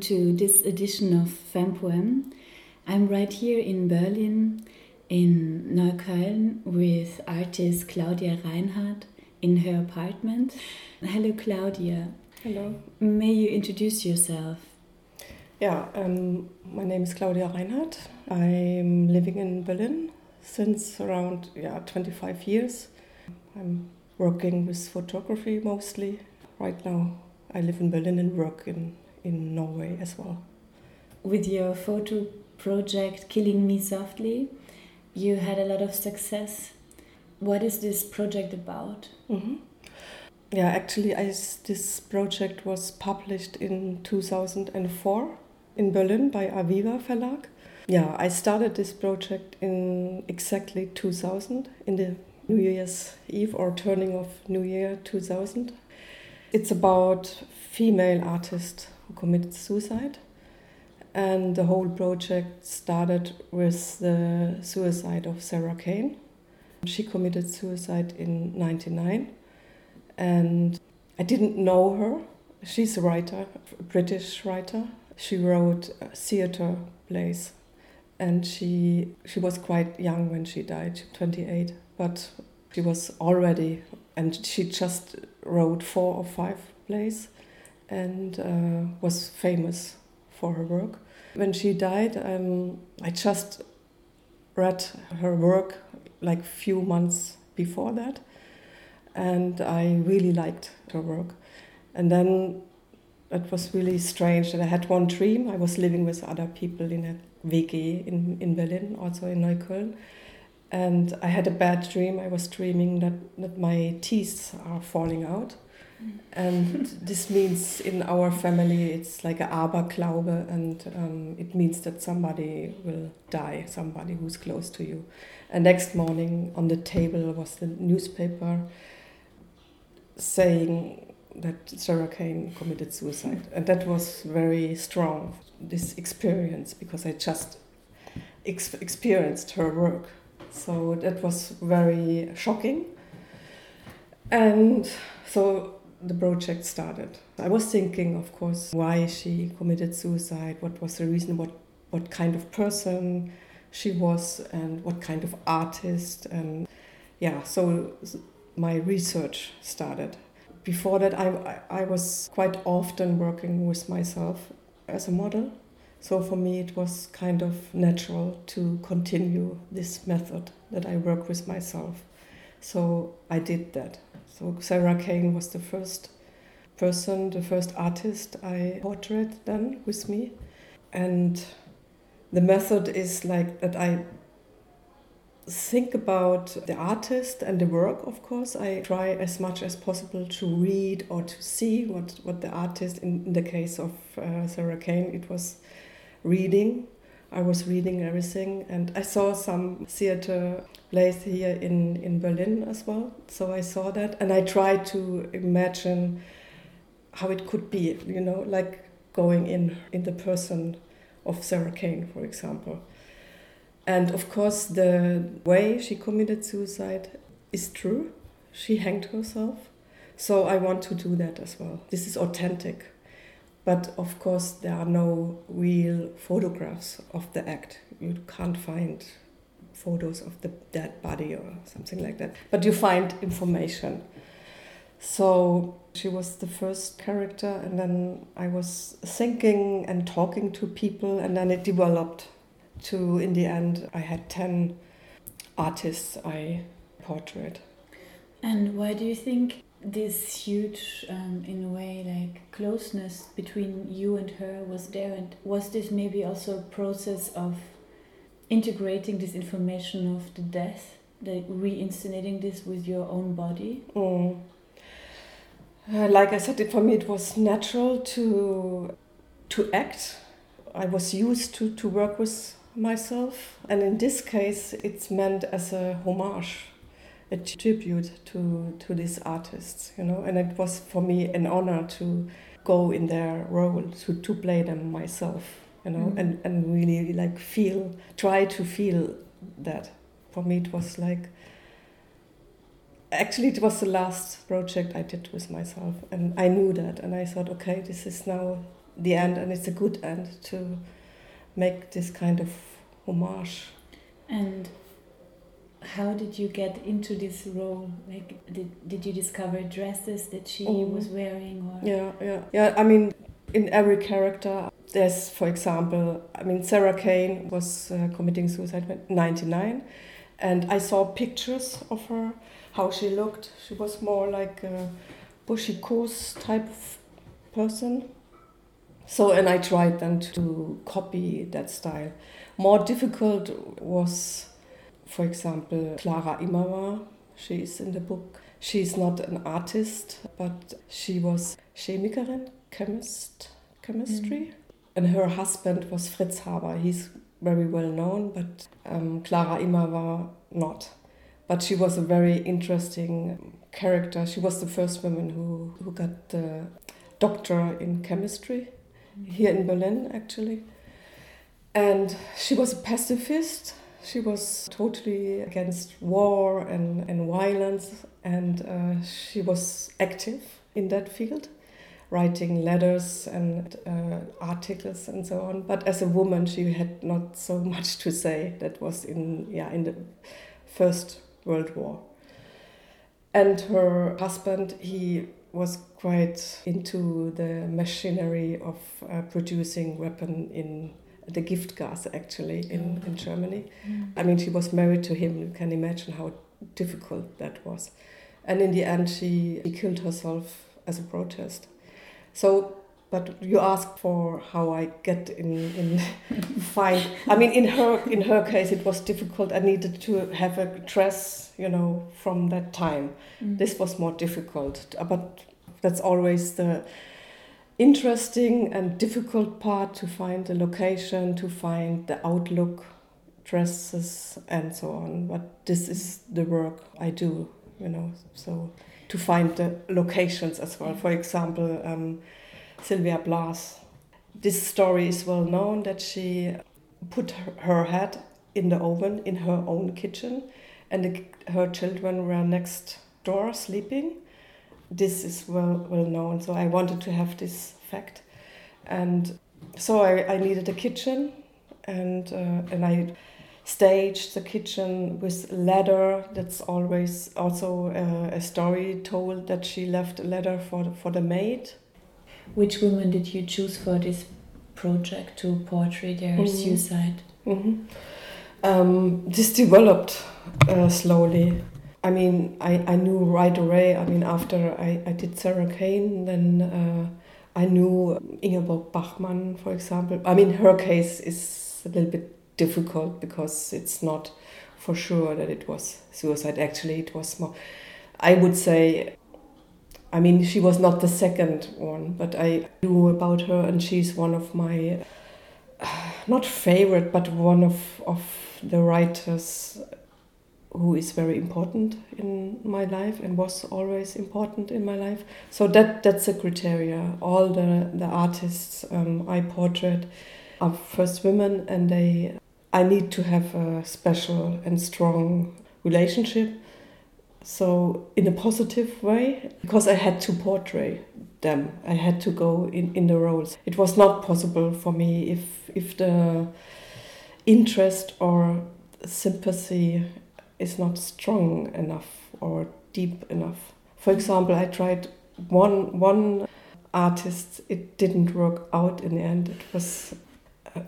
to this edition of Femme Poem. I'm right here in Berlin, in Neukölln, with artist Claudia Reinhardt in her apartment. Hello, Claudia. Hello. May you introduce yourself? Yeah, um, my name is Claudia Reinhardt. I'm living in Berlin since around yeah 25 years. I'm working with photography mostly. Right now, I live in Berlin and work in, in Norway as well. With your photo project Killing Me Softly, you had a lot of success. What is this project about? Mm-hmm. Yeah, actually, I, this project was published in 2004 in Berlin by Aviva Verlag. Yeah, I started this project in exactly 2000, in the New Year's Eve or turning of New Year 2000. It's about female artist who committed suicide. And the whole project started with the suicide of Sarah Kane. She committed suicide in 99 and I didn't know her. She's a writer, a British writer. She wrote theater plays and she she was quite young when she died, 28, but she was already and she just wrote four or five plays and uh, was famous for her work. When she died, um, I just read her work like few months before that, and I really liked her work. And then it was really strange that I had one dream. I was living with other people in a WG in, in Berlin, also in Neukölln. And I had a bad dream. I was dreaming that, that my teeth are falling out and this means in our family it's like a Aberglaube, and um, it means that somebody will die, somebody who's close to you. And next morning on the table was the newspaper saying that Sarah Kane committed suicide, and that was very strong. This experience because I just ex experienced her work, so that was very shocking. And so the project started. I was thinking, of course, why she committed suicide, what was the reason, what, what kind of person she was, and what kind of artist. And yeah, so my research started. Before that, I, I was quite often working with myself as a model. So for me, it was kind of natural to continue this method that I work with myself. So I did that. So Sarah Kane was the first person, the first artist I portrait then with me. And the method is like that I think about the artist and the work, of course. I try as much as possible to read or to see what, what the artist, in, in the case of uh, Sarah Kane, it was reading. I was reading everything, and I saw some theater plays here in, in Berlin as well. So I saw that, and I tried to imagine how it could be, you know, like going in in the person of Sarah Kane, for example. And of course, the way she committed suicide is true. She hanged herself. So I want to do that as well. This is authentic. But of course, there are no real photographs of the act. You can't find photos of the dead body or something like that. But you find information. So she was the first character, and then I was thinking and talking to people, and then it developed to, in the end, I had 10 artists I portrait. And why do you think this huge, um, in a way, like closeness between you and her was there? And was this maybe also a process of integrating this information of the death, like re-inscenating this with your own body? Mm. Uh, like I said, it, for me it was natural to to act. I was used to, to work with myself, and in this case, it's meant as a homage, a tribute to to these artists, you know. And it was for me an honor to go in their role, to to play them myself, you know, mm. and and really like feel, try to feel that. For me, it was like actually it was the last project I did with myself, and I knew that, and I thought, okay, this is now the end, and it's a good end to make this kind of homage. And how did you get into this role? Like, did, did you discover dresses that she oh. was wearing? Or? Yeah, yeah, yeah. I mean, in every character, there's, for example, I mean, Sarah Kane was uh, committing suicide in 99, and I saw pictures of her, how she looked. She was more like a bushikos type of person. So, and I tried then to copy that style. More difficult was, for example, Clara Immerwahr. She is in the book. She's not an artist, but she was Chemikerin, chemist, chemistry. Mm. And her husband was Fritz Haber. He's very well known, but um, Clara Immerwahr not. But she was a very interesting character. She was the first woman who, who got the doctor in chemistry here in Berlin, actually. And she was a pacifist. She was totally against war and, and violence, and uh, she was active in that field, writing letters and uh, articles and so on. But as a woman, she had not so much to say. That was in yeah in the First World War. And her husband, he was quite into the machinery of uh, producing weapon in the gift gas actually in, in Germany. Mm. I mean, she was married to him. You can imagine how difficult that was. And in the end, she, she killed herself as a protest. So, but you asked for how I get in in fight. I mean, in her in her case, it was difficult. I needed to have a dress, you know, from that time. Mm. This was more difficult, but that's always the interesting and difficult part to find the location, to find the outlook, dresses, and so on. But this is the work I do, you know. So to find the locations as well. For example, um, Sylvia Plath. This story is well known that she put her head in the oven in her own kitchen, and the, her children were next door sleeping this is well well known. So I wanted to have this fact, and so I, I needed a kitchen, and uh, and I staged the kitchen with leather. That's always also uh, a story told that she left a letter for the, for the maid. Which woman did you choose for this project to portray their mm -hmm. suicide? Mm -hmm. um, this developed uh, slowly. I mean, I, I knew right away. I mean, after I, I did Sarah Kane, then uh, I knew Ingeborg Bachmann, for example. I mean, her case is a little bit difficult because it's not for sure that it was suicide. Actually, it was more, I would say, I mean, she was not the second one, but I knew about her, and she's one of my, not favorite, but one of, of the writers who is very important in my life and was always important in my life. So that that's a criteria. All the the artists um, I portrait are first women, and they I need to have a special and strong relationship. So in a positive way, because I had to portray them, I had to go in in the roles. It was not possible for me if if the interest or sympathy is not strong enough or deep enough. For example, I tried one one artist. It didn't work out in the end. It was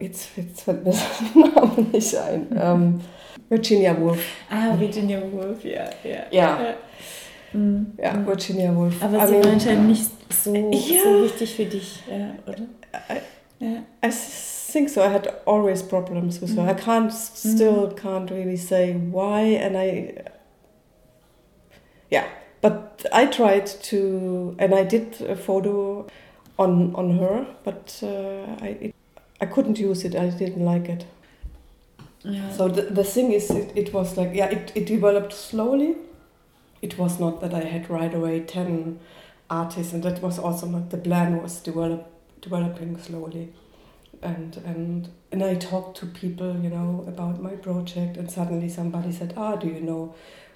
it's it's fällt mir Name nicht ein. Um, Virginia Woolf. Ah, Virginia Woolf, ja, ja. Ja. ja. Mm. Virginia Woolf. Aber I sie mean, war anscheinend nicht so, ja. so wichtig für dich, ja, oder? I, ja. I think so. I had always problems with her. I mm. can't still mm. can't really say why, and I yeah. But I tried to, and I did a photo on on her, but uh, I it, I couldn't use it. I didn't like it. Yeah. So the, the thing is, it, it was like yeah, it, it developed slowly. It was not that I had right away ten artists, and that was also not the plan. Was develop developing slowly and and and I talked to people, you know, about my project, and suddenly somebody said, "Ah, do you know?"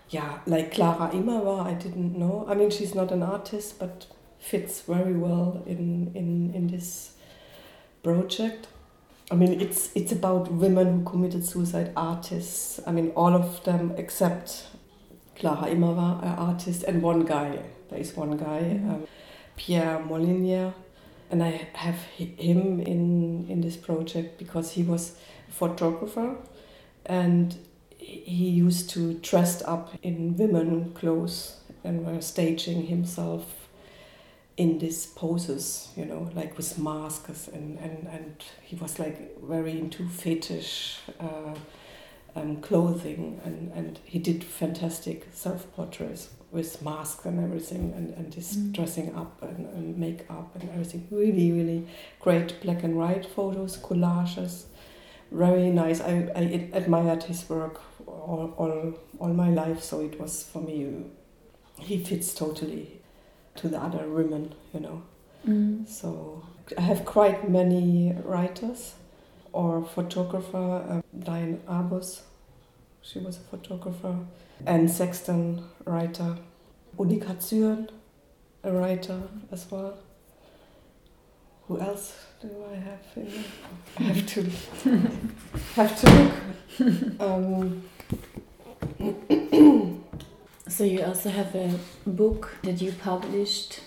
Yeah, like Clara Immerwahr, I didn't know. I mean, she's not an artist, but fits very well in in in this project. I mean, it's it's about women who committed suicide, artists. I mean, all of them except Clara Immerwahr, an artist, and one guy. There is one guy, mm-hmm. um, Pierre Molinier, and I have him in in this project because he was a photographer, and he used to dress up in women clothes and were staging himself in these poses, you know, like with masks, and, and, and he was like very into fetish uh, um, clothing, and, and he did fantastic self portraits with masks and everything, and, and this mm. dressing up and, and makeup and everything. Really, really great black and white photos, collages, very nice. I, I admired his work all, all, all my life, so it was for me, he fits totally to the other women, you know. Mm. So I have quite many writers or photographer, uh, Diane Arbus, she was a photographer, and Sexton writer, Unica Zürn, a writer as well. Who else do I have? In I have to have to look. Um, so you also have a book that you published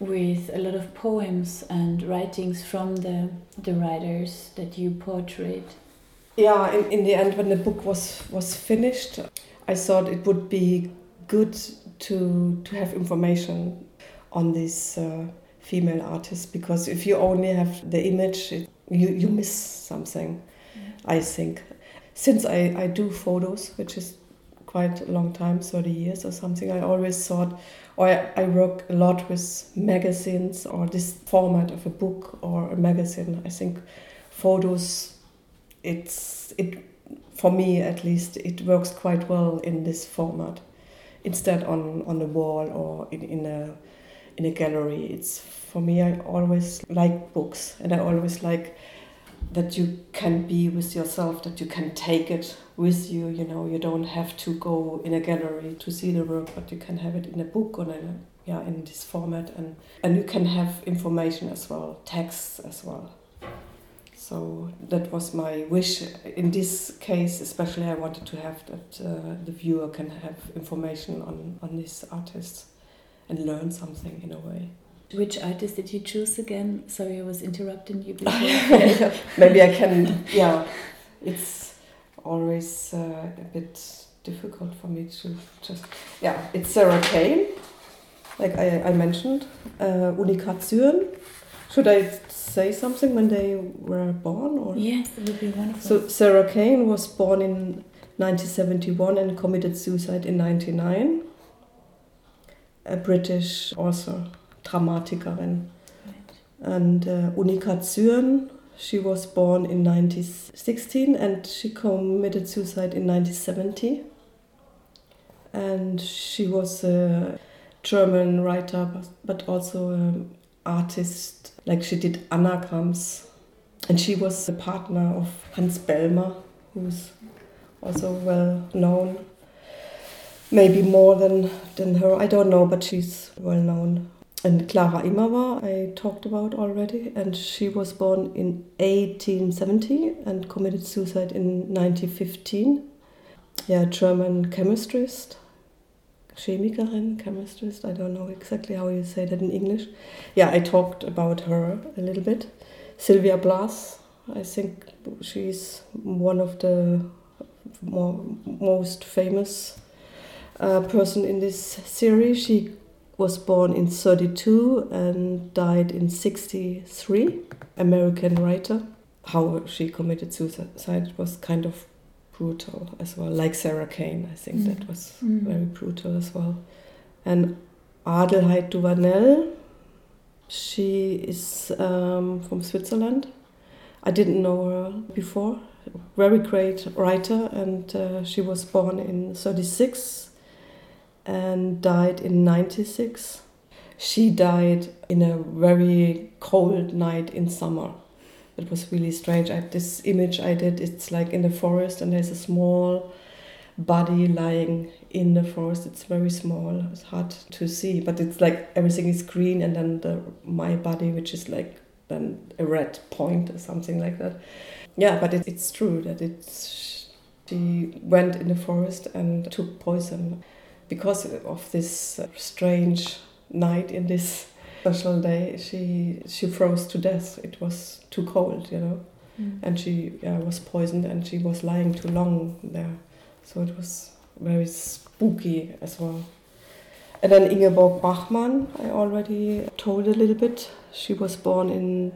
with a lot of poems and writings from the the writers that you portrayed. Yeah, in, in the end, when the book was was finished, I thought it would be good to to have information on these uh, female artists because if you only have the image, it, you you miss something. Mm. I think since I I do photos, which is quite a long time, 30 years or something, I always thought, or I, I work a lot with magazines or this format of a book or a magazine. I think photos, it's it for me at least, it works quite well in this format. Instead on on the wall or in, in a in a gallery. It's for me. I always like books, and I always like that you can be with yourself, that you can take it with you. You know, you don't have to go in a gallery to see the work, but you can have it in a book or in a, yeah in this format, and and you can have information as well, texts as well. So that was my wish. In this case, especially, I wanted to have that uh, the viewer can have information on on these artists and learn something in a way. Which artist did you choose again? Sorry, I was interrupting you before. Maybe I can. Yeah, it's always uh, a bit difficult for me to just. Yeah, it's Sarah Kane, like I, I mentioned. Uh, Unica Zürn. Should I say something when they were born? Or? Yes, it would be wonderful. So Sarah Kane was born in 1971 and committed suicide in 99. A British author. Dramatikerin. And uh, Unica Zürn, she was born in 1916 and she committed suicide in 1970. And she was a German writer, but also an artist. Like she did anagrams. And she was the partner of Hans Bellmer, who's also well known. Maybe more than, than her, I don't know, but she's well known and Clara Immerwahr I talked about already, and she was born in 1870 and committed suicide in 1915. Yeah, German chemist, Chemikerin, chemist. I don't know exactly how you say that in English. Yeah, I talked about her a little bit. Sylvia Plath, I think she's one of the more, most famous uh, person in this series. She was born in 32 and died in 63, American writer. How she committed suicide was kind of brutal as well, like Sarah Kane. I think mm. that was mm. very brutal as well. And Adelheid Duvanel, she is um, from Switzerland. I didn't know her before. Very great writer, and uh, she was born in 36 and died in 96. She died in a very cold night in summer. It was really strange. I, this image I did, it's like in the forest, and there's a small body lying in the forest. It's very small. It's hard to see, but it's like everything is green, and then the my body, which is like than a red point or something like that. Yeah, but it, it's true that it's she went in the forest and took poison because of this strange night in this special day. She she froze to death. It was too cold, you know, mm. and she yeah, was poisoned and she was lying too long there. So it was very spooky as well. And then Ingeborg Bachmann, I already told a little bit. She was born in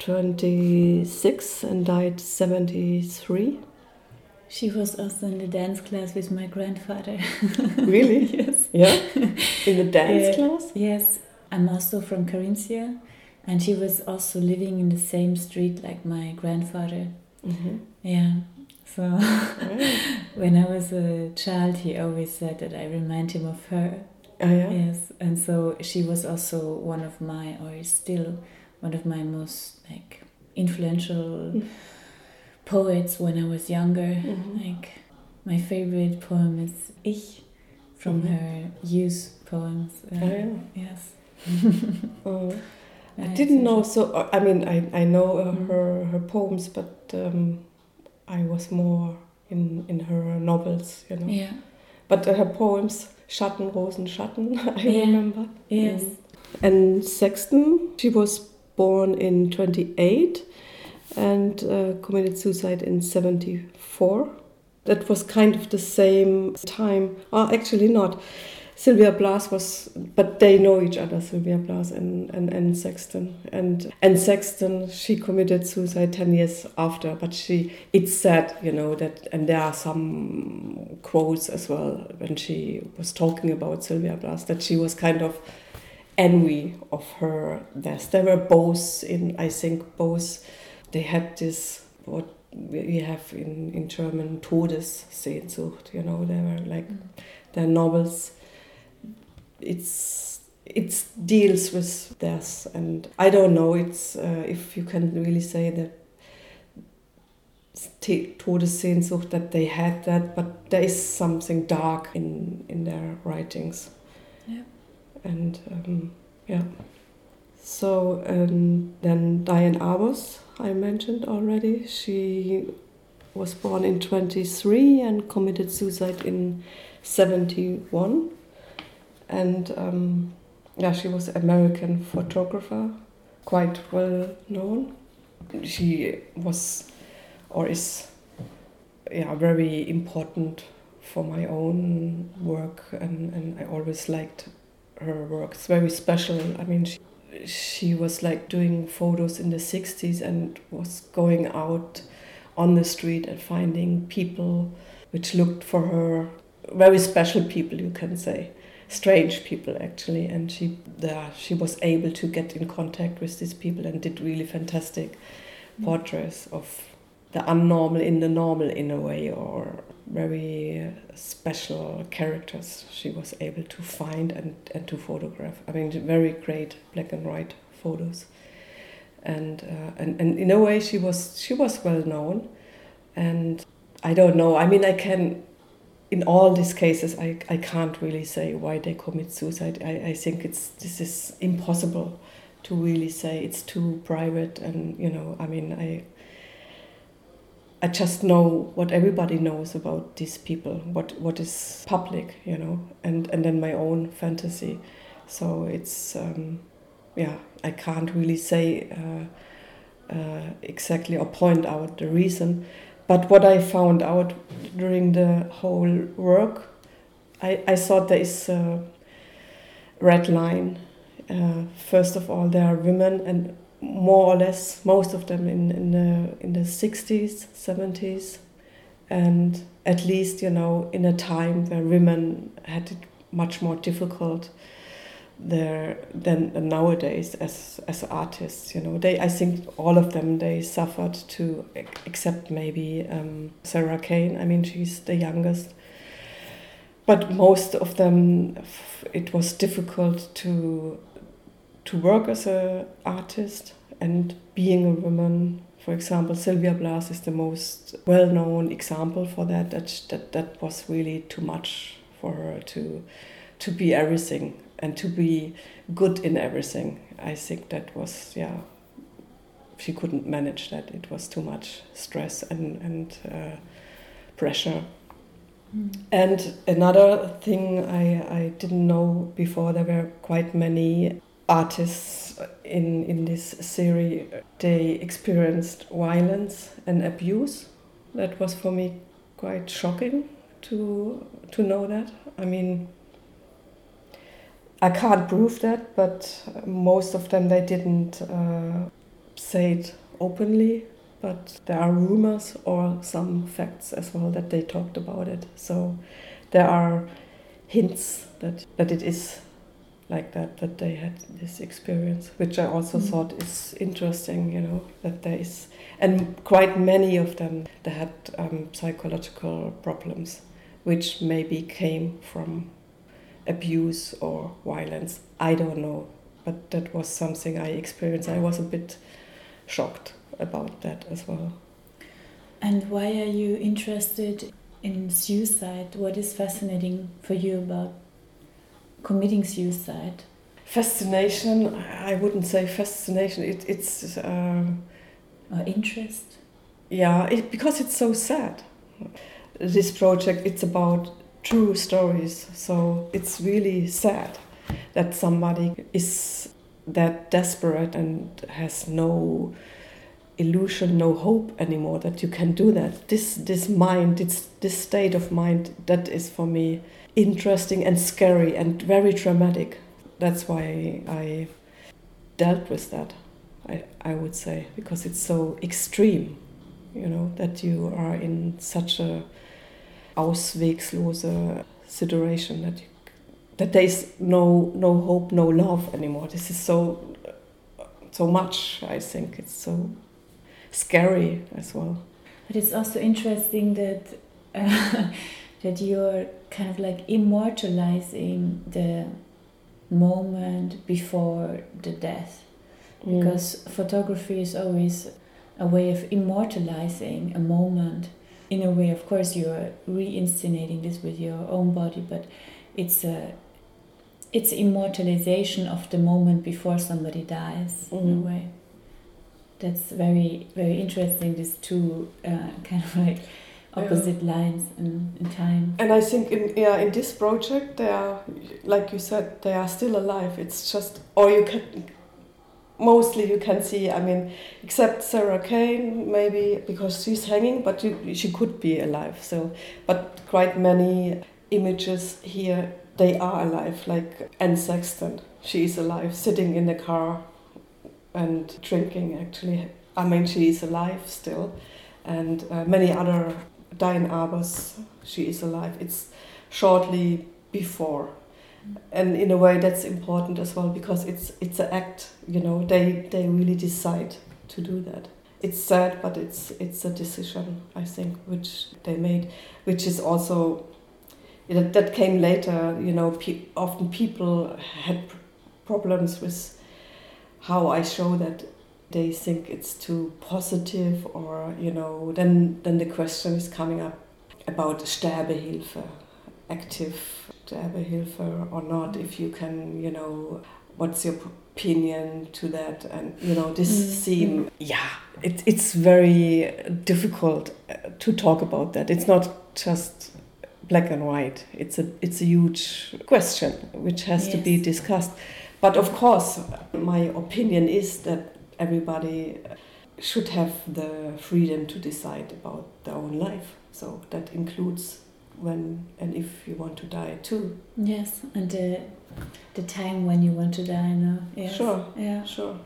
26 and died 73. She was also in the dance class with my grandfather. really? yes. Yeah? In the dance class? Yes. I'm also from Carinthia, and she was also living in the same street like my grandfather. Mm -hmm. Yeah. So when I was a child, he always said that I remind him of her. Oh, yeah? Yes, and so she was also one of my, or is still one of my most like influential mm. poets when I was younger. Mm -hmm. Like my favorite poem is Ich from -hmm. her youth poems. Uh, oh, yeah. Yes. oh. I didn't know so. I mean, I I know uh, mm. her her poems, but um, I was more in in her novels, you know. Yeah. But uh, her poems Schatten, Rosen, Schatten, I yeah. remember. Yes. Mm. Anne Sexton, she was born in 28 and uh, committed suicide in 74. That was kind of the same time. Oh, actually, not. Sylvia Plath was, but they know each other, Sylvia Plath and, and, and Sexton. And, and Sexton, she committed suicide 10 years after, but she, it's said, you know, that, and there are some quotes as well when she was talking about Sylvia Plath, that she was kind of envy of her death. They were both in, I think, both, they had this, what we have in, in German, Todessehnsucht, you know, they were like, mm. their novels it's it deals with death and i don't know it's uh, if you can really say that Todessehnsucht that they had that but there is something dark in in their writings. Yeah. And um, yeah. So um, then Diane Arbus I mentioned already she was born in 23 and committed suicide in 71 and um, yeah, she was American photographer, quite well known. She was, or is, yeah, very important for my own work, and, and I always liked her work. It's very special. I mean, she, she was like doing photos in the 60s and was going out on the street and finding people which looked for her very special people, you can say strange people actually and she there she was able to get in contact with these people and did really fantastic portraits of the unnormal in the normal in a way or very special characters she was able to find and, and to photograph. I mean very great black and white photos. And, uh, and and in a way she was she was well known. And i don't know i mean i can in all these cases, I, I can't really say why they commit suicide. I, I think it's this is impossible to really say. It's too private, and you know, I mean, I I just know what everybody knows about these people, what what is public, you know, and and then my own fantasy. So it's um, yeah, I can't really say uh, uh, exactly or point out the reason but what I found out during the whole work, I, I thought there is a red line. Uh, first of all, there are women, and more or less most of them in, in the in the 60s, 70s, and at least you know in a time where women had it much more difficult there than nowadays as as artists you know. They i think all of them they suffered to except maybe um, sarah kane. I mean she's the youngest. But most of them it was difficult to to work as a artist. And being a woman for example sylvia Plath is the most well-known example for that. That that, that was really too much for her to to be everything and to be good in everything. I think that was yeah she couldn't manage that. It was too much stress and and uh, pressure. Mm. And another thing I, I didn't know before, there were quite many artists in, in this series. They experienced violence and abuse. That was for me quite shocking to, to know that. I mean, I can't prove that, but most of them they didn't uh, say it openly but there are rumors or some facts as well that they talked about it. So there are hints that, that it is like that, that they had this experience, which I also mm. thought is interesting, you know, that there is, and quite many of them, they had um, psychological problems, which maybe came from abuse or violence. I don't know, but that was something I experienced. I was a bit shocked about that as well. And why are you interested in suicide? What is fascinating for you about committing suicide? Fascination, I wouldn't say fascination, it, it's. Um, or interest? Yeah, it, because it's so sad. This project, it's about true stories, so it's really sad that somebody is that desperate and has no illusion, no hope anymore that you can do that. This this mind, this this state of mind, that is for me interesting and scary and very traumatic. That's why I dealt with that. I I would say because it's so extreme, you know, that you are in such a auswegslose situation that you, that there is no no hope, no love anymore. This is so so much. I think it's so scary as well. But it's also interesting that uh, that you're kind of like immortalizing the moment before the death, mm. because photography is always a way of immortalizing a moment. In a way, of course, you're reinscenating this with your own body, but it's a it's immortalization of the moment before somebody dies mm. in a mm. way that's very very interesting. These two uh, kind of like opposite yeah. lines in, in time. And I think in yeah in this project they are like you said they are still alive. It's just or you can mostly you can see I mean except Sarah Kane maybe because she's hanging but you, she could be alive so but quite many images here they are alive like Anne Sexton she is alive sitting in the car and drinking actually. I mean, she is alive still, and uh, many other Diane Arbus, she is alive. It's shortly before, and in a way that's important as well because it's it's an act. You know, they they really decide to do that. It's sad, but it's it's a decision I think which they made, which is also that came later. You know, pe often people had problems with how I show that they think it's too positive or you know then then the question is coming up about Sterbehilfe active Sterbehilfe or not if you can you know what's your opinion to that and you know this mm. seem yeah it, it's very difficult uh, to talk about that it's not just black and white it's a it's a huge question which has yes. to be discussed but of course, my opinion is that everybody should have the freedom to decide about their own life. So that includes when and if you want to die too. Yes, and the the time when you want to die now. Yes. Sure. Yeah. Sure.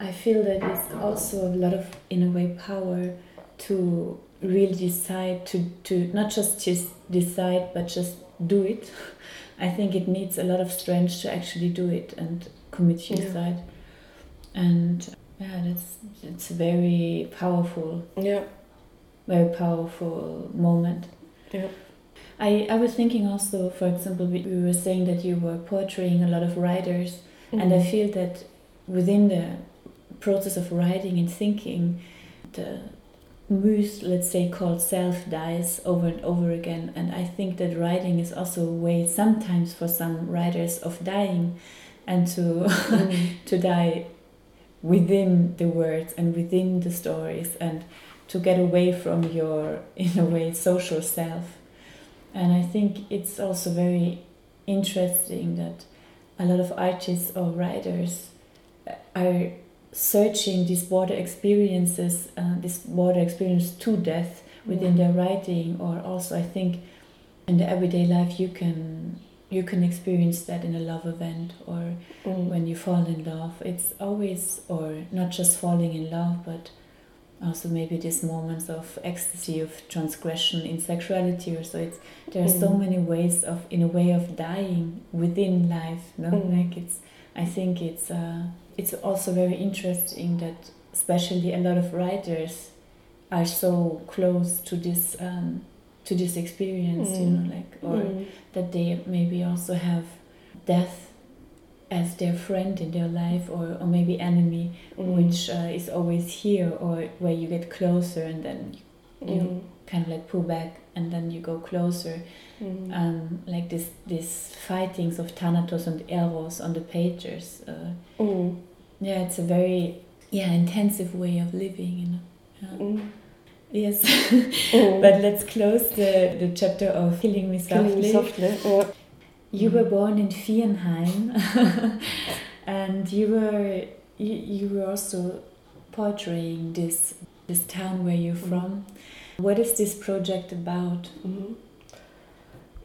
I feel that it's also a lot of in a way power to really decide to to not just just decide but just do it. I think it needs a lot of strength to actually do it and commit suicide. Yeah. And yeah, that's it's a very powerful. Yeah. Very powerful moment. Yeah. I, I was thinking also, for example, we, we were saying that you were portraying a lot of writers, mm-hmm. and I mm-hmm. feel that within the process of writing and thinking, the muse, let's say, called self dies over and over again. And I think that writing is also a way, sometimes for some writers, of dying and to, mm. to die within the words and within the stories and to get away from your in a way social self and i think it's also very interesting that a lot of artists or writers are searching these border experiences uh, this border experience to death within their writing or also i think in the everyday life you can you can experience that in a love event or Mm. when you fall in love it's always or not just falling in love but also maybe these moments of ecstasy of transgression in sexuality or so it's there are so Mm. many ways of in a way of dying within life no Mm. like it's i think it's uh, it's also very interesting that especially a lot of writers are so close to this um, to this experience you Mm. know like or Mm. that they maybe also have death as their friend in their life or, or maybe enemy Mm. which uh, is always here or where you get closer and then you Mm. kind of like pull back and then you go closer Mm. um, like this this fightings of Thanatos and Eros on the pages uh, Mm. yeah it's a very yeah intensive way of living you know yeah. Mm. yes Mm. but let's close the, the chapter of killing me softly, Killing me softly. Yeah. You were born in Viernheim, and you were you, you were also portraying this this town where you're from. What is this project about? Mhm.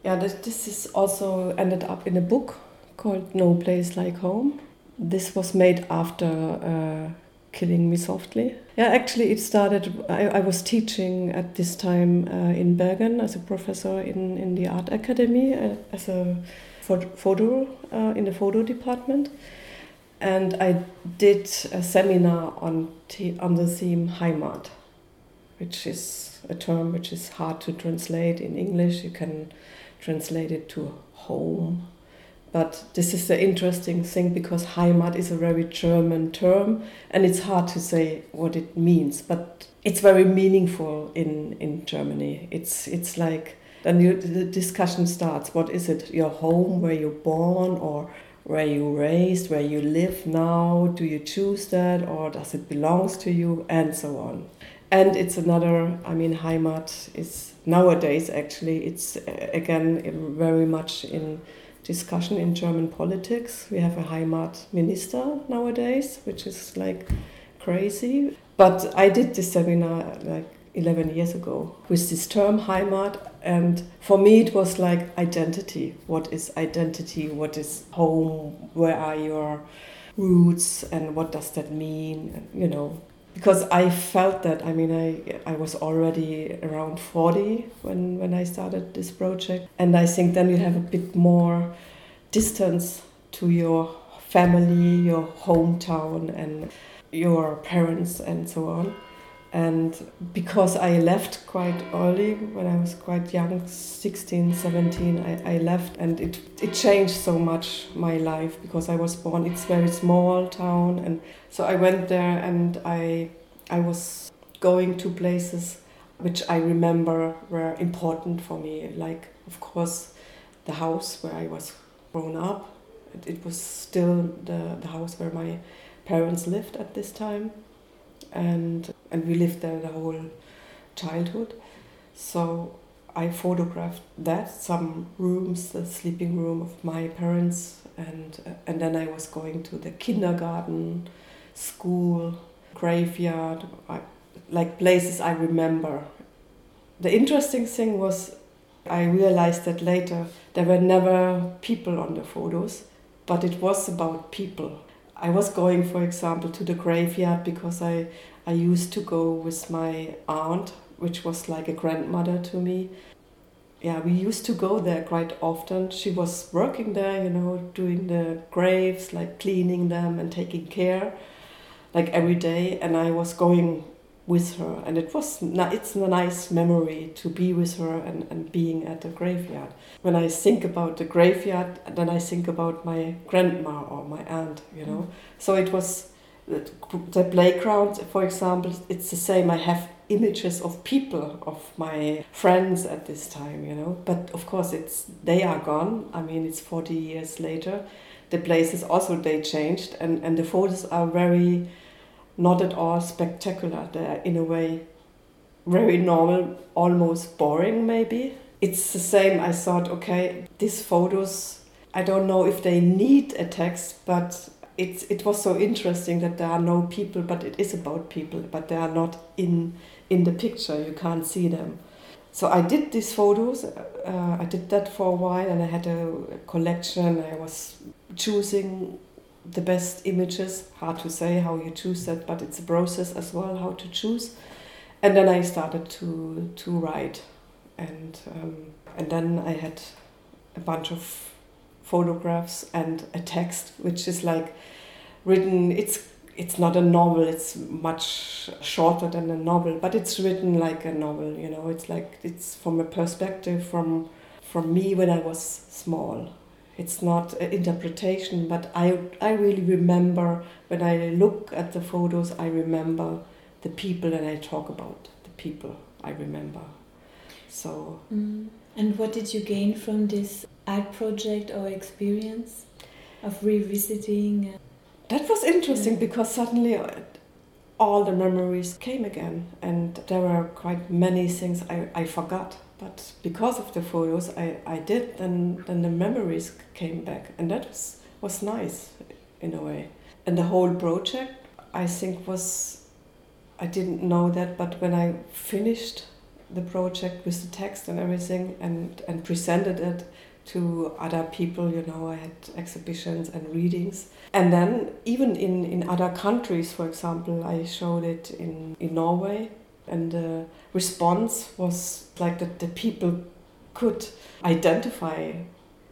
Yeah, this, this is also ended up in a book called No Place Like Home. This was made after uh, Killing Me Softly. Yeah, actually, it started. I, I was teaching at this time uh, in Bergen as a professor in, in the art academy uh, as a pho- photo uh, in the photo department, and I did a seminar on the on the theme Heimat, which is a term which is hard to translate in English. You can translate it to home. But this is the interesting thing because Heimat is a very German term and it's hard to say what it means, but it's very meaningful in, in Germany. It's, it's like then you, the discussion starts what is it, your home, where you're born, or where you raised, where you live now? Do you choose that, or does it belongs to you, and so on. And it's another, I mean, Heimat is nowadays actually, it's uh, again very much in discussion in German politics. We have a Heimat minister nowadays, which is like crazy. But I did this seminar like 11 years ago with this term Heimat, and for me it was like identity. What is identity? What is home? Where are your roots? And what does that mean? You know, because I felt that. I mean, I I was already around forty when when I started this project, and I think then you have a bit more distance to your family, your hometown, and your parents, and so on. And because I left quite early, when I was quite young, 16, 17, I, I left and it, it changed so much my life because I was born, it's very small town. And so I went there and I, I was going to places which I remember were important for me. Like, of course, the house where I was grown up. It, was still the, the house where my parents lived at this time and and we lived there the whole childhood. So I photographed that some rooms, the sleeping room of my parents, and and then I was going to the kindergarten, school, graveyard, I, like places I remember. The interesting thing was, I realized that later there were never people on the photos, but it was about people. I was going, for example, to the graveyard because I, I used to go with my aunt, which was like a grandmother to me. Yeah, we used to go there quite often. She was working there, you know, doing the graves, like cleaning them and taking care, like every day. And I was going with her, and it was it's a nice memory to be with her and, and being at the graveyard. When I think about the graveyard, then I think about my grandma or my aunt, you know. Mm. So it was the playground, for example, it's the same. I have images of people, of my friends at this time, you know. But of course, it's they are gone. I mean, it's forty years later. The places also they changed, and and the photos are very not at all spectacular. They're in a way very normal, almost boring maybe. It's the same. I thought, okay, these photos, I don't know if they need a text, but it's it was so interesting that there are no people, but it is about people, but they are not in in the picture. You can't see them. So I did these photos. Uh, I did that for a while, and I had a collection. I was choosing the best images. Hard to say how you choose that, but it's a process as well how to choose. And then I started to to write, and um, and then I had a bunch of photographs and a text, which is like written. It's it's not a novel. It's much shorter than a novel, but it's written like a novel. You know, it's like it's from a perspective from from me when I was small. It's not an interpretation, but I I really remember when I look at the photos. I remember the people, and I talk about the people. I remember. So. Mm. And what did you gain from this art project or experience of revisiting? That was interesting yeah. because suddenly uh, all the memories came again, and there were quite many things I, I forgot. But because of the photos I, I did, then, then the memories came back, and that was, was nice in a way. And the whole project, I think, was I didn't know that, but when I finished the project with the text and everything and, and presented it to other people. You know, I had exhibitions and readings. And then, even in, in other countries, for example, I showed it in, in Norway, and the response was like that the people could identify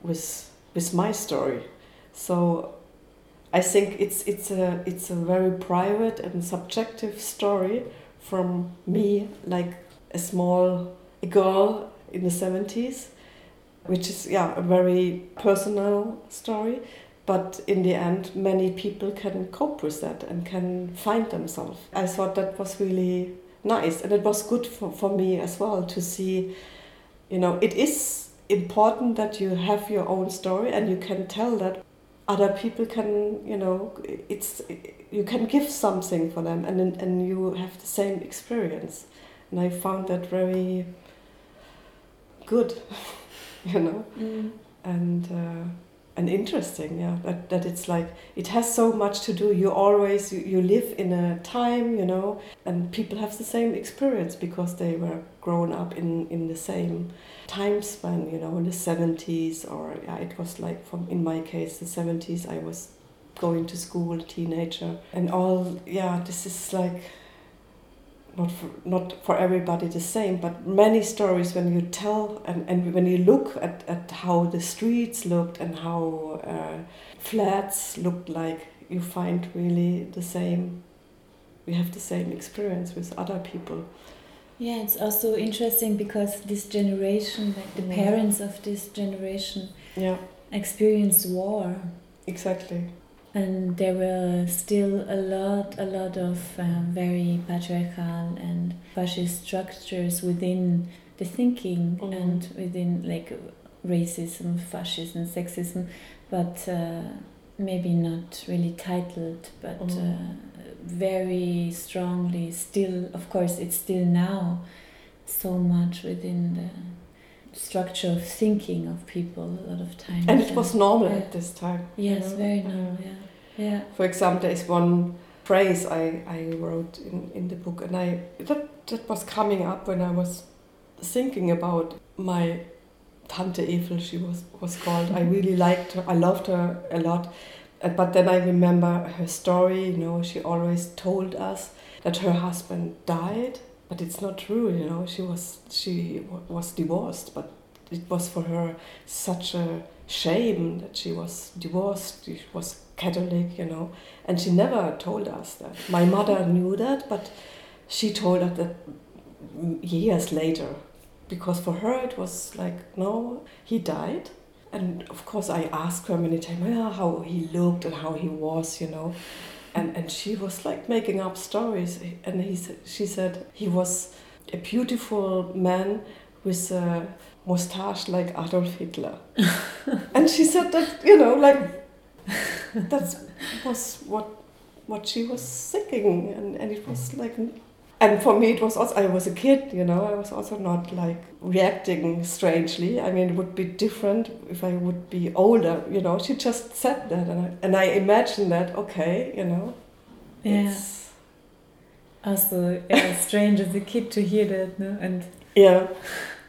with, with my story. So I think it's, it's, a, it's a very private and subjective story from me, like a small girl in the 70s, which is, yeah, a very personal story. But in the end, many people can cope with that and can find themselves. I thought that was really nice. And it was good for, for me as well to see, you know, it is important that you have your own story and you can tell that other people can you know it's you can give something for them and and you have the same experience and I found that very good, you know, mm. and uh, and interesting. Yeah, that that it's like it has so much to do. You always you, you live in a time, you know, and people have the same experience because they were grown up in in the same time span. You know, in the seventies or yeah, it was like from in my case the seventies. I was going to school, teenager, and all. Yeah, this is like not for, not for everybody the same, but many stories when you tell and, and when you look at, at how the streets looked and how uh, flats looked like, you find really the same, we have the same experience with other people. Yeah, it's also interesting because this generation, like the parents of this generation, yeah. experienced war. Exactly and there were still a lot, a lot of um, very patriarchal and fascist structures within the thinking mm. and within like racism, fascism, sexism, but uh, maybe not really titled, but mm. uh, very strongly still. Of course, it's still now so much within the structure of thinking of people a lot of times. And it was normal yeah. at this time. Yes, you know? very normal, yeah. Yeah. For example, there is one phrase I, I wrote in, in the book, and I that, that was coming up when I was thinking about my Tante Ethel, she was, was called. I really liked her, I loved her a lot. Uh, but then I remember her story, you know, she always told us that her husband died, but it's not true, you know, she was, she was divorced, but it was for her such a shame that she was divorced, she was Catholic, you know, and she never told us that. My mother knew that, but she told us that years later, because for her it was like, no, he died. And of course, I asked her many times well, how he looked and how he was, you know. And, and she was like making up stories. And he, she said he was a beautiful man with a mustache like Adolf Hitler. and she said that, you know, like that was what what she was singing, and, and it was like and for me it was also i was a kid you know i was also not like reacting strangely. I mean it would be different if i would be older you know. She just said that and i, and I imagined that okay you know. Yeah. Also yeah, strange as a kid to hear that no? and yeah.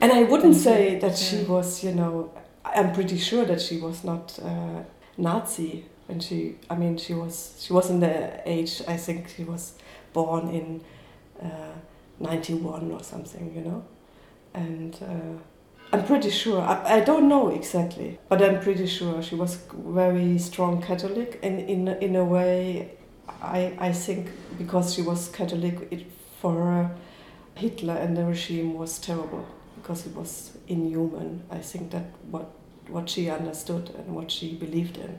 And i wouldn't say that she was you know i'm pretty sure that she was not uh, nazi when she i mean she was she was in the age i think she was born in uh, 91 or something, you know. And uh, I'm pretty sure, I, I don't know exactly, but I'm pretty sure she was very strong Catholic. And in, in a way, I, I think because she was Catholic, it, for her, Hitler and the regime was terrible because it was inhuman. I think that what what she understood and what she believed in.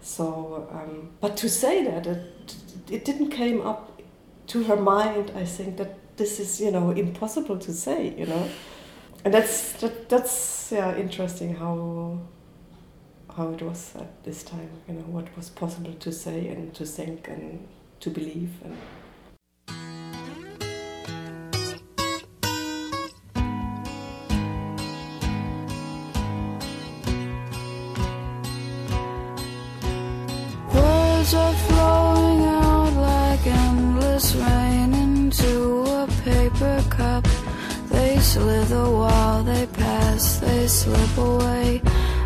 So, um, but to say that it, it didn't came up to her mind, I think that this is, you know, impossible to say, you know. And that's that, that's yeah interesting how how it was at this time, you know, what was possible to say and to think and to believe and Slither while they pass, they slip away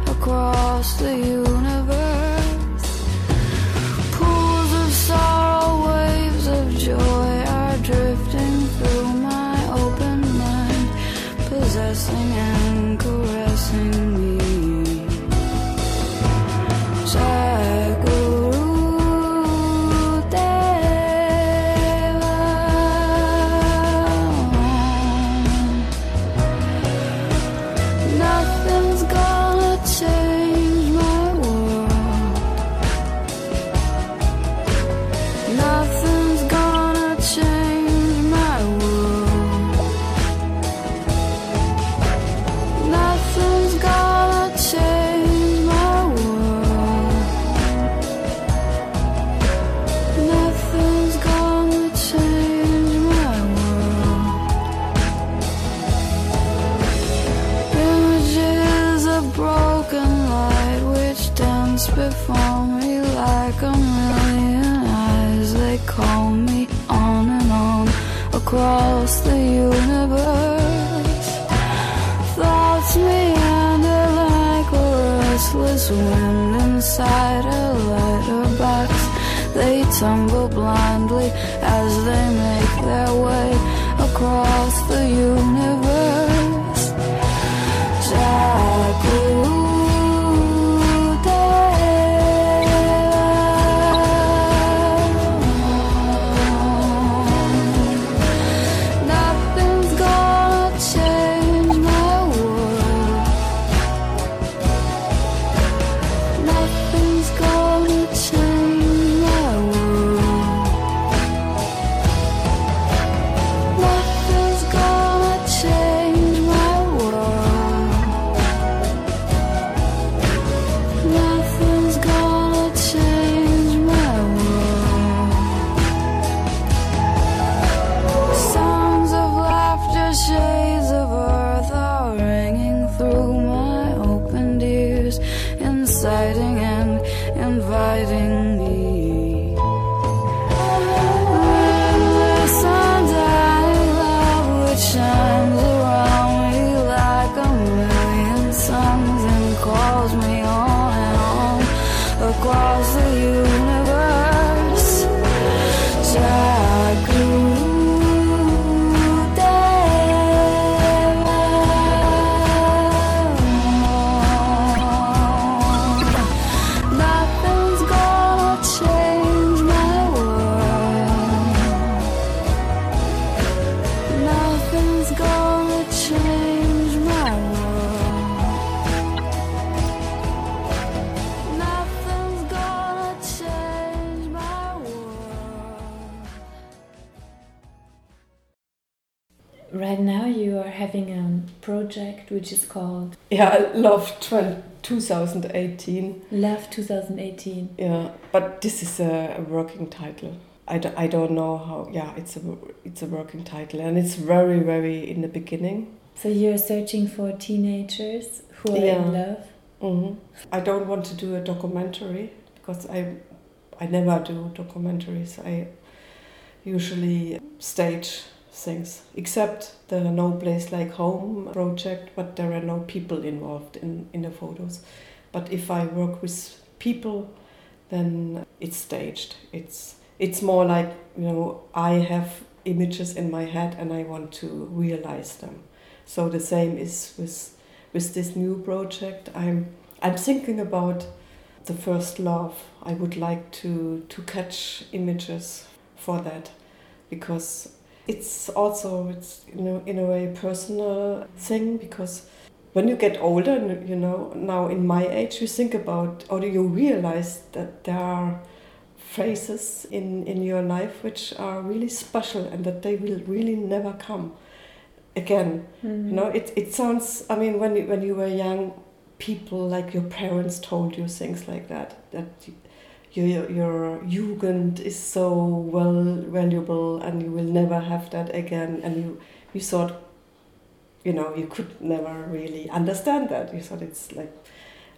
across the universe. Inviting Love 20, 2018. Love 2018. Yeah, but this is a, a working title. I, d- I don't know how. Yeah, it's a it's a working title, and it's very very in the beginning. So you're searching for teenagers who are Yeah. in love. hmm I don't want to do a documentary because I I never do documentaries. I usually stage things, except the No Place Like Home project, but there are no people involved in, in the photos. But if I work with people, then it's staged. It's it's more like you know I have images in my head and I want to realize them. So the same is with with this new project. I'm I'm thinking about the first love. I would like to to catch images for that because it's also it's you know in a way personal thing because when you get older you know now in my age you think about or do you realize that there are phases in in your life which are really special and that they will really never come again Mm. you know it, it sounds i mean when you, when you were young people like your parents told you things like that that you, your your jugend is so well valuable and you will never have that again and you you thought you know you could never really understand that. You thought it's like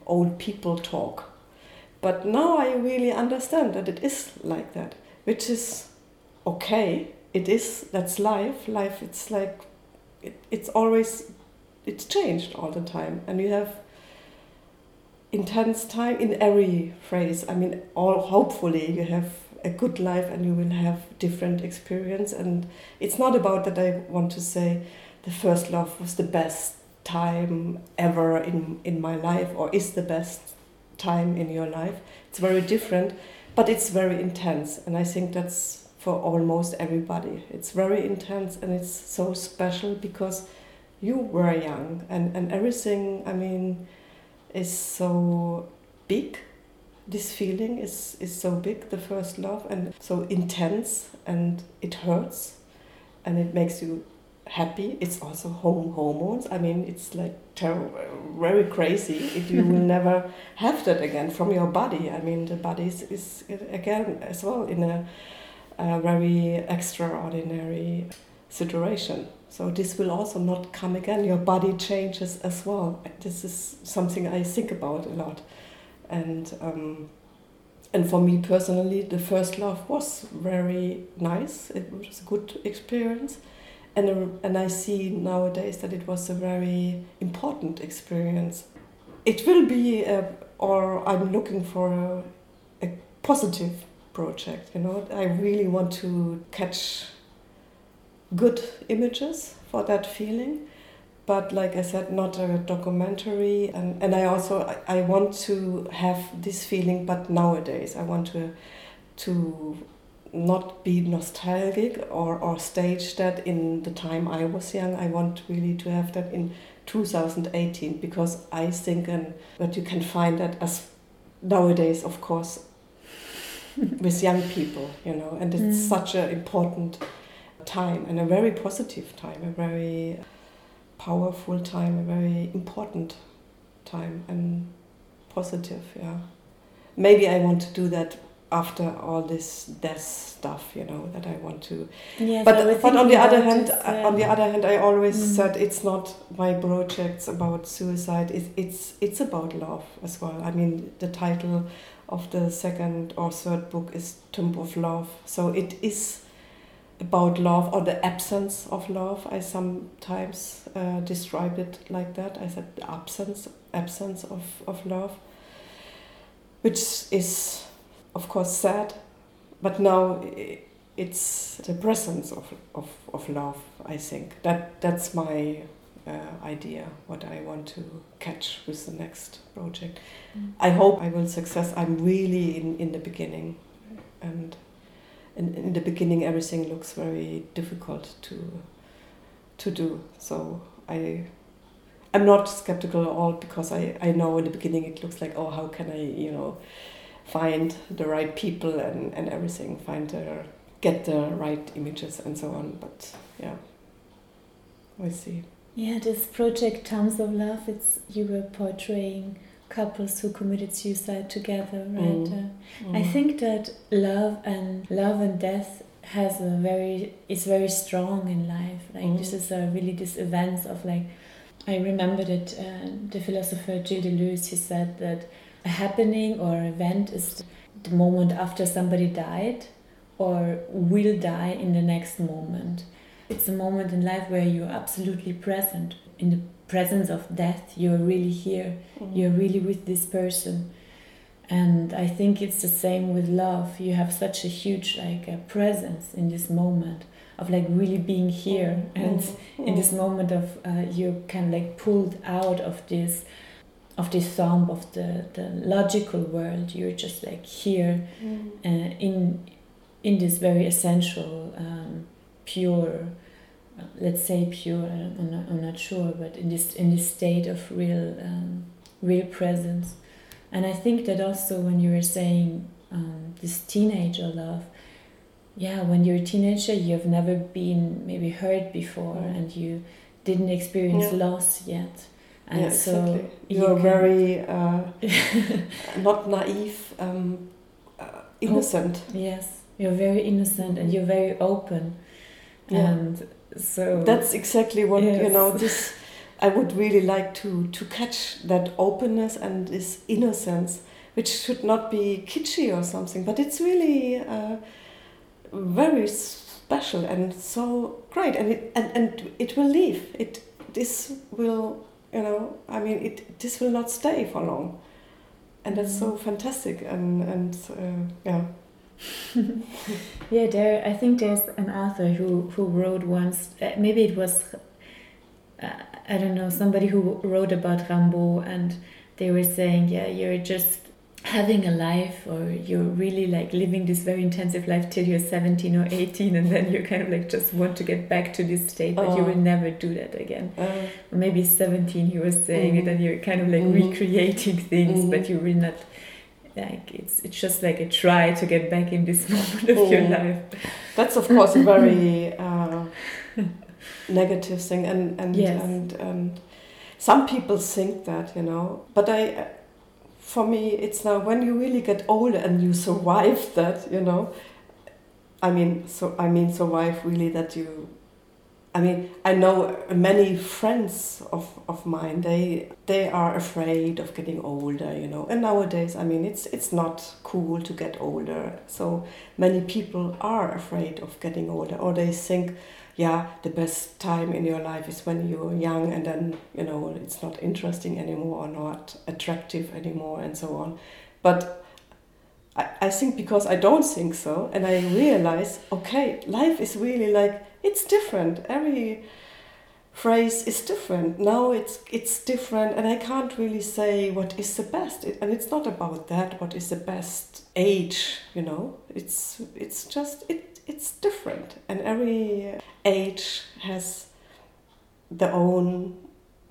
old people talk. But now i really understand that it is like that which is okay. It is that's life. Life it's like it, it's always it's changed all the time and you have intense time in every phrase. I mean all hopefully you have a good life and you will have different experience. And it's not about that i want to say the first love was the best time ever in in my life or is the best time in your life. It's very different but it's very intense. And i think that's for almost everybody. It's very intense and it's so special because you were young and and everything i mean is so big. This feeling is is so big the first love and so intense and it hurts and it makes you happy. It's also home hormones. I mean it's like very crazy if you will never have that again from your body. I mean the body is, is again as well in a, a very extraordinary situation so this will also not come again. Your body changes as well. This is something i think about a lot. And um, and for me personally the first love was very nice. It was a good experience. And uh, and I see nowadays that it was a very important experience. It will be, a, or I'm looking for a, a positive project. You know, I really want to catch good images for that feeling, but like I said, not a documentary. And and I also I, I want to have this feeling, but nowadays I want to to not be nostalgic or, or stage that in the time I was young. I want really to have that in 2018 because I think and that you can find that as nowadays, of course, with young people, you know, and it's Mm. such an important time and a very positive time, a very powerful time, a very important time and positive, yeah. Maybe I want to do that after all this death stuff, you know, that I want to. Yes, But but on the other hand, uh, on the other hand, I always Mm. said it's not my projects about suicide. It's it's it's about love as well. I mean, the title of the second or third book is Tomb of Love, so it is about love or the absence of love. I sometimes uh, describe it like that. I said the absence absence of of love, which is of course sad, but now it's the presence of, of, of love i think that that's my uh, idea what i want to catch with the next project Mm. i hope i will success i'm really in, in the beginning and in, in the beginning everything looks very difficult to to do so i i'm not skeptical at all because i i know in the beginning it looks like oh how can i you know find the right people and, and everything find the get the right images and so on but yeah we see. Yeah, this project Tombs of Love, it's you were portraying couples who committed suicide together, right? Mm. Uh, I think that love and love and death has a very is very strong in life. Like Mm. this is a really this events of like I remember that uh, the philosopher Gilles Deleuze he said that a happening or event is the moment after somebody died or will die in the next moment. It's a moment in life where you're absolutely present. In the presence of death, you're really here. Mm. You're really with this person. And I think it's the same with love. You have such a huge like uh, presence in this moment of like really being here and Mm. in this moment of uh, you're kind of like pulled out of this of this thumb of the, the logical world you're just like here Mm. uh, in in this very essential um, pure let's say pure don't- I'm not, I'm not sure but in this in this state of real um, real presence and I think that also when you were saying um, this teenager love yeah when you're a teenager you've never been maybe hurt before Mm. and you didn't experience Yeah. loss yet and yeah, so exactly. you You're can- very uh, not naive, um, uh, innocent. yes you're very innocent and you're very open Yeah. and so That's exactly what you know. This I would really like to to catch that openness and this innocence, which should not be kitschy or something, but it's really uh, very special and so great, and it and, and it will leave. It this will you know I mean it this will not stay for long, and that's so fantastic and and uh, yeah. Yeah, there. I think there's an author who who wrote once. Uh, maybe it was, uh, I don't know, somebody who wrote about Rimbaud, and they were saying, yeah, you're just having a life, or you're really like living this very intensive life till you're 17 or 18, and then you kind of like just want to get back to this state, but you Oh. will never do that again. Or maybe 17, he was saying it, Mhm. and you're kind of like Mhm. recreating things, Mhm. but you will not. Like it's it's just like a try to get back in this moment of your Mm. life. That's of course a very uh, negative thing, and and Yes. and and some people think that you know. But I, for me, it's now when you really get older and you survive that, you know. I mean, so I mean, survive really that you. I mean, I know many friends of, of mine. They they are afraid of getting older, you know. And nowadays, I mean, it's it's not cool to get older. So many people are afraid of getting older or they think yeah the best time in your life is when you're young and then you know it's not interesting anymore or not attractive anymore and so on but I, I think because I don't think so and I realize okay life is really like it's different. Every phrase is different. Now it's it's different and I can't really say what is the best. It, and it's not about that what is the best age you know? It's it's just it it's different. And every age has their own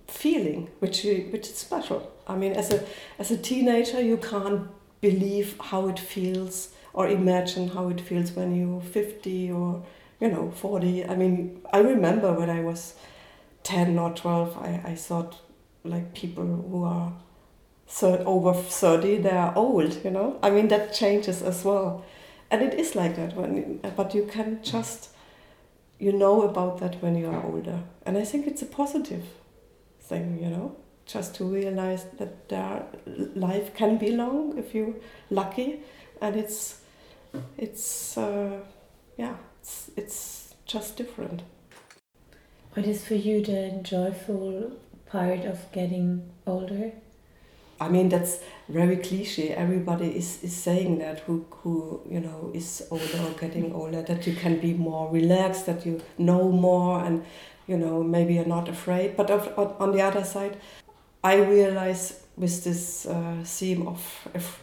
feeling which you, which is special. I mean as a as a teenager you can't believe how it feels or imagine how it feels when you're 50 or you know 40 i mean i remember when i was 10 or 12 i, I thought like people who are over 30 they are old you know? I mean that changes as well. And it is like that when but you can just you know about that when you are older. And i think it's a positive thing you know? Just to realize that there life can be long if you're lucky. And it's it's uh, yeah it's it's just different What is for you the joyful part of getting older? I mean that's very cliche. Everybody is, is saying that who who you know is older or getting older that you can be more relaxed, that you know more, and you know maybe you're not afraid. But of, on, on the other side, I realize with this uh, theme of,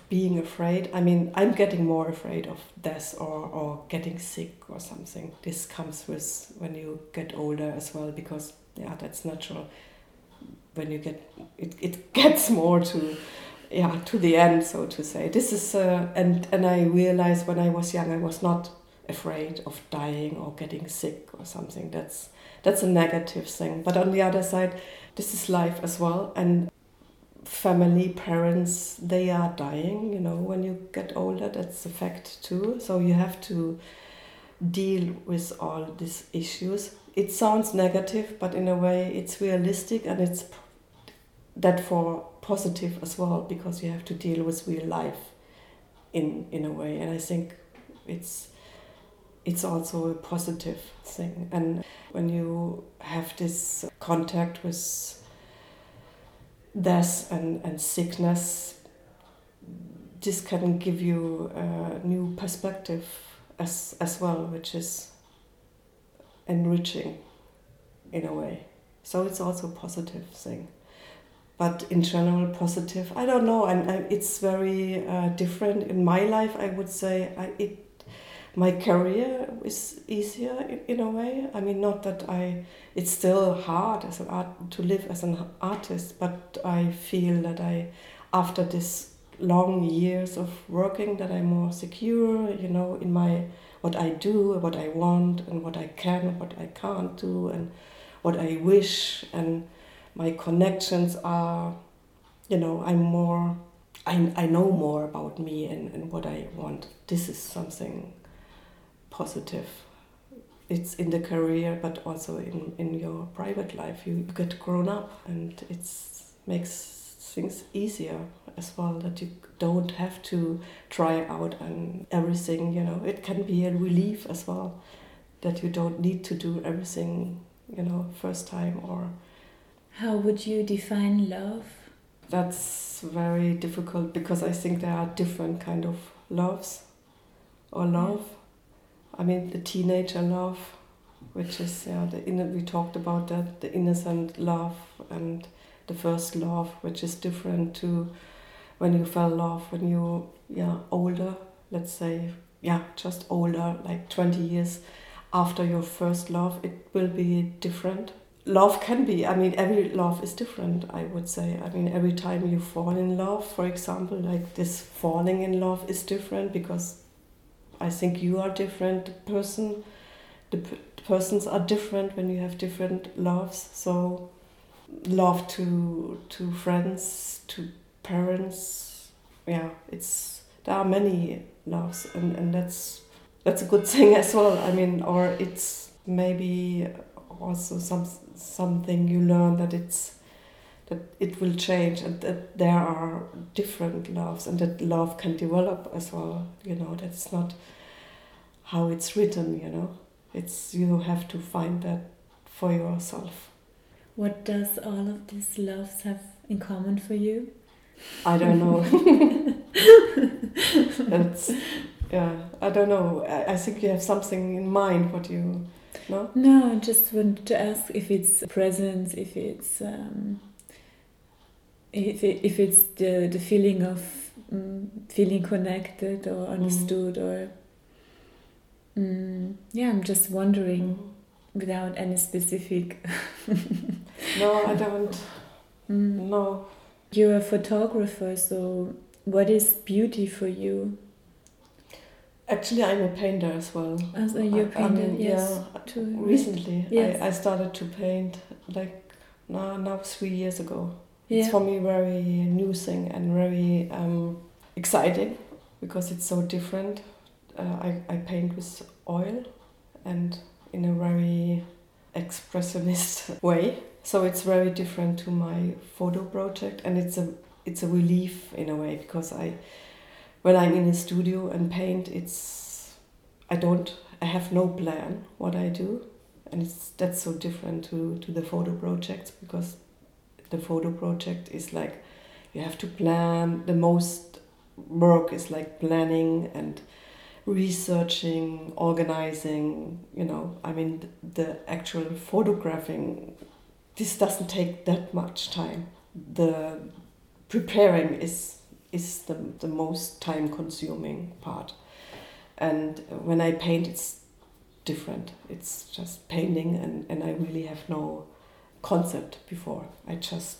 being afraid. I mean I'm getting more afraid of death or or getting sick or something. This comes with when you get older as well because yeah that's natural when you get it, it gets more to yeah to the end so to say this is uh, and and i realized when i was young i was not afraid of dying or getting sick or something that's that's a negative thing. But on the other side, this is life as well, and family, parents, they are dying. You know, when you get older, that's a fact too. So you have to deal with all these issues. It sounds negative, but in a way, it's realistic and it's that for positive as well because you have to deal with real life in in a way and i think it's it's also a positive thing and when you have this contact with death and, and sickness this can give you a new perspective as as well which is enriching in a way. So it's also a positive thing. But in general positive i don't know. And, it's very uh, different in my life i would say. I, it my career is easier in, a way i mean not that i it's still hard as an art to live as an artist but i feel that i after this long years of working that i'm more secure you know in my what i do what i want and what i can what i can't do and what i wish and my connections are, you know, I'm more, I, I know more about me and, and what I want. This is something positive. It's in the career, but also in, in your private life. You get grown up and it makes things easier as well that you don't have to try out and everything you know it can be a relief as well that you don't need to do everything you know first time or how would you define love? That's very difficult because I think there are different kind of loves or love. I mean the teenager love, which is yeah the inner we talked about that the innocent love and the first love, which is different to when you fell in love when you yeah older. Let's say yeah just older like twenty years after your first love, it will be different love can be i mean every love is different i would say i mean every time you fall in love for example like this falling in love is different because i think you are different The person the persons are different when you have different loves. So love to to friends to parents yeah it's there are many loves and and that's that's a good thing as well. I mean or it's maybe also some something you learn that it's that it will change and that there are different loves and that love can develop as well you know that's not how it's written you know. It's you have to find that for yourself. What does all of these loves have in common for you? I don't know. It's yeah i don't know. I, I think you have something in mind what you no? No, I just wanted to ask if it's presence, if it's um, if it, if it's the the feeling of um, feeling connected or mm-hmm. understood mm. or um, yeah, I'm just wondering mm. without any specific. no, I don't. Mm. No. You're a photographer, so what is beauty for you? Actually, I'm a painter as well. As a you painter, I mean, yes. Yeah, recently yes. I, I started to paint like now, now three years ago. Yeah. It's for me very new thing and very um, exciting because it's so different. Uh, I, I paint with oil and in a very expressionist way. So it's very different to my photo project and it's a it's a relief in a way because I when I'm in a studio and paint, it's I don't I have no plan what I do, and it's that's so different to to the photo projects because the photo project is like you have to plan. The most work is like planning and researching, organizing. You know, I mean the actual photographing. This doesn't take that much time. The preparing is is the, the most time consuming part. And when I paint, it's different. It's just painting, and, and I really have no concept before. I just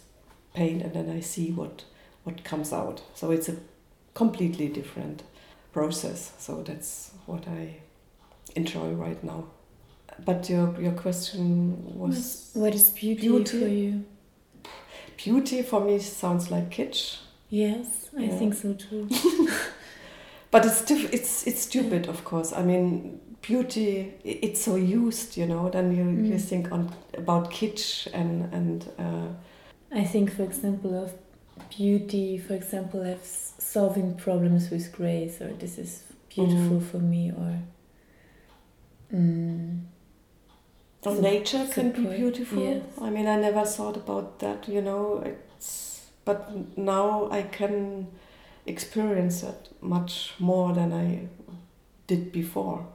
paint and then I see what, what comes out. So it's a completely different process. So that's what I enjoy right now. but your your question was What is beauty, Beauty. for you? beauty for me sounds like kitsch, Yes, I Yeah. think so too. but it's it's it's stupid, of course. I mean, beauty it's so used, you know. Then you, you Mm. think on about kitsch and and uh, I think, for example, of beauty, for example, of solving problems with grace, or this is beautiful Mhm. for me, or mm, So- nature can be beautiful. yes. I mean, I never thought about that, you know. It's but now I can experience it much more than I did before.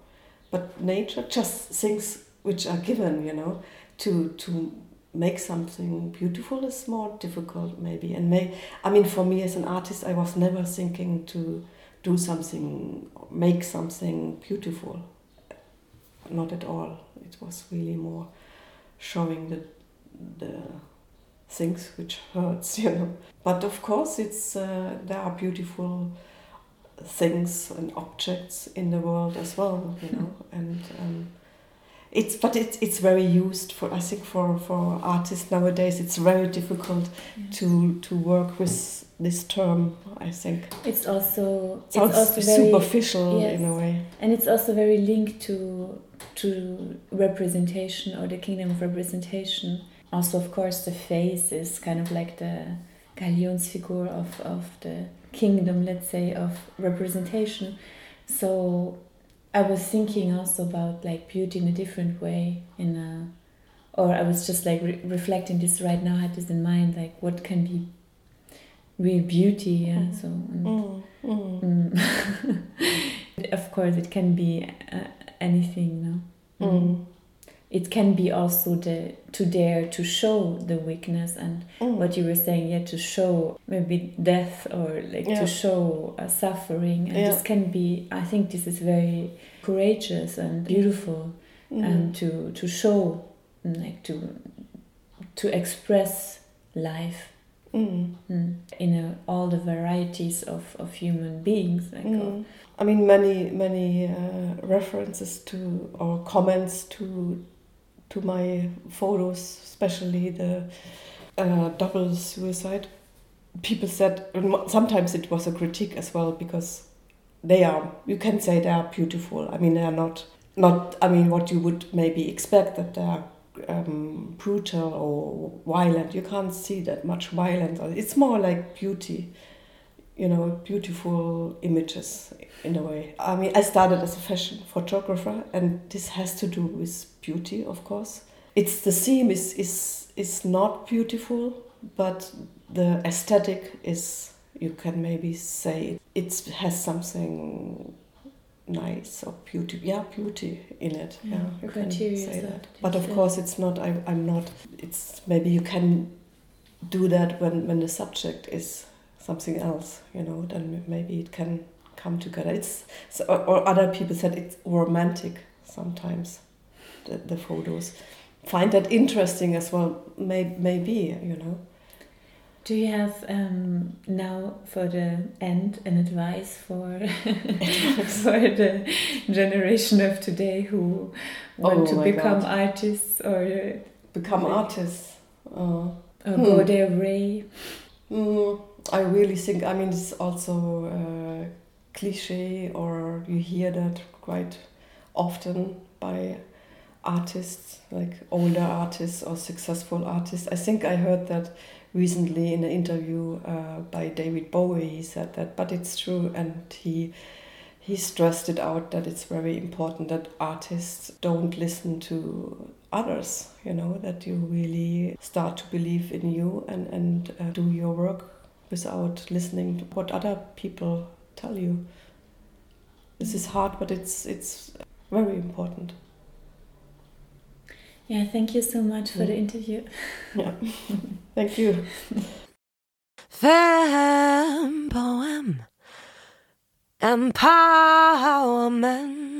But nature just things which are given, you know, to to make something beautiful is more difficult maybe. And may I mean, for me as an artist, I was never thinking to do something, make something beautiful not at all. It was really more showing the the things which hurts, you know. But of course, it's uh, there are beautiful things and objects in the world as well, you know. and um, it's but it's it's very used for I think for for artists nowadays. It's very difficult to to work with this term. I think it's also it's sounds also very superficial yes. in a way. and it's also very linked to to representation or the kingdom of representation. Also, of course, the face is kind of like the Galionsfigur of of the kingdom, let's say, of representation. So I was thinking also about like beauty in a different way in a or I was just like re- reflecting this right now, I had this in mind, like what can be real beauty, yeah. Mhm. So and, Mm, mm. Mm. of course, it can be uh, anything. No, Mm. It can be also the to dare to show the weakness and Mm. what you were saying, yeah, to show maybe death or like Yeah. to show uh, suffering, and Yeah. this can be. I think this is very courageous and beautiful, Mm. and to to show, mm, like to to express life Mm. mm, in a, all the varieties of, of human beings. Like, of- Mm. I mean, many many uh, references to or comments to to my photos, especially the uh, double suicide. People said sometimes it was a critique as well because they are you can say they are beautiful. I mean, they are not not. I mean, what you would maybe expect that they are um, brutal or violent. You can't see that much violence. It's more like beauty you know, beautiful images in a way. I mean, I started as a fashion photographer, and this has to do with beauty, of course. It's the theme is is is not beautiful, but the aesthetic is. You can maybe say it has something nice or beauty. Yeah, beauty in it. Yeah, Yeah, you can say that that. But of course, it's not. I, I'm not. It's maybe you can do that when when the subject is something else, you know, then maybe it can come together. It's so, or, other people said it's romantic sometimes. The, the photos find that interesting as well. May, maybe you know. Do you have um, now for the end an advice for for the generation of today who want Oh to become God. artists or, Become Like- artists. Uh, or Hmm. go their way? mm, I really think. I mean, it's also uh, cliche, or you hear that quite often by artists, like older artists or successful artists. I think I heard that recently in an interview uh, by David Bowie. He said that, but it's true, and he he stressed it out that it's very important that artists don't listen to others. You know that you really start to believe in you and and uh, do your work without listening to what other people tell you. This is hard, but it's it's very important. Yeah, thank you so much for Mm. the interview. Yeah. Thank you. Fem poem. Empowerment.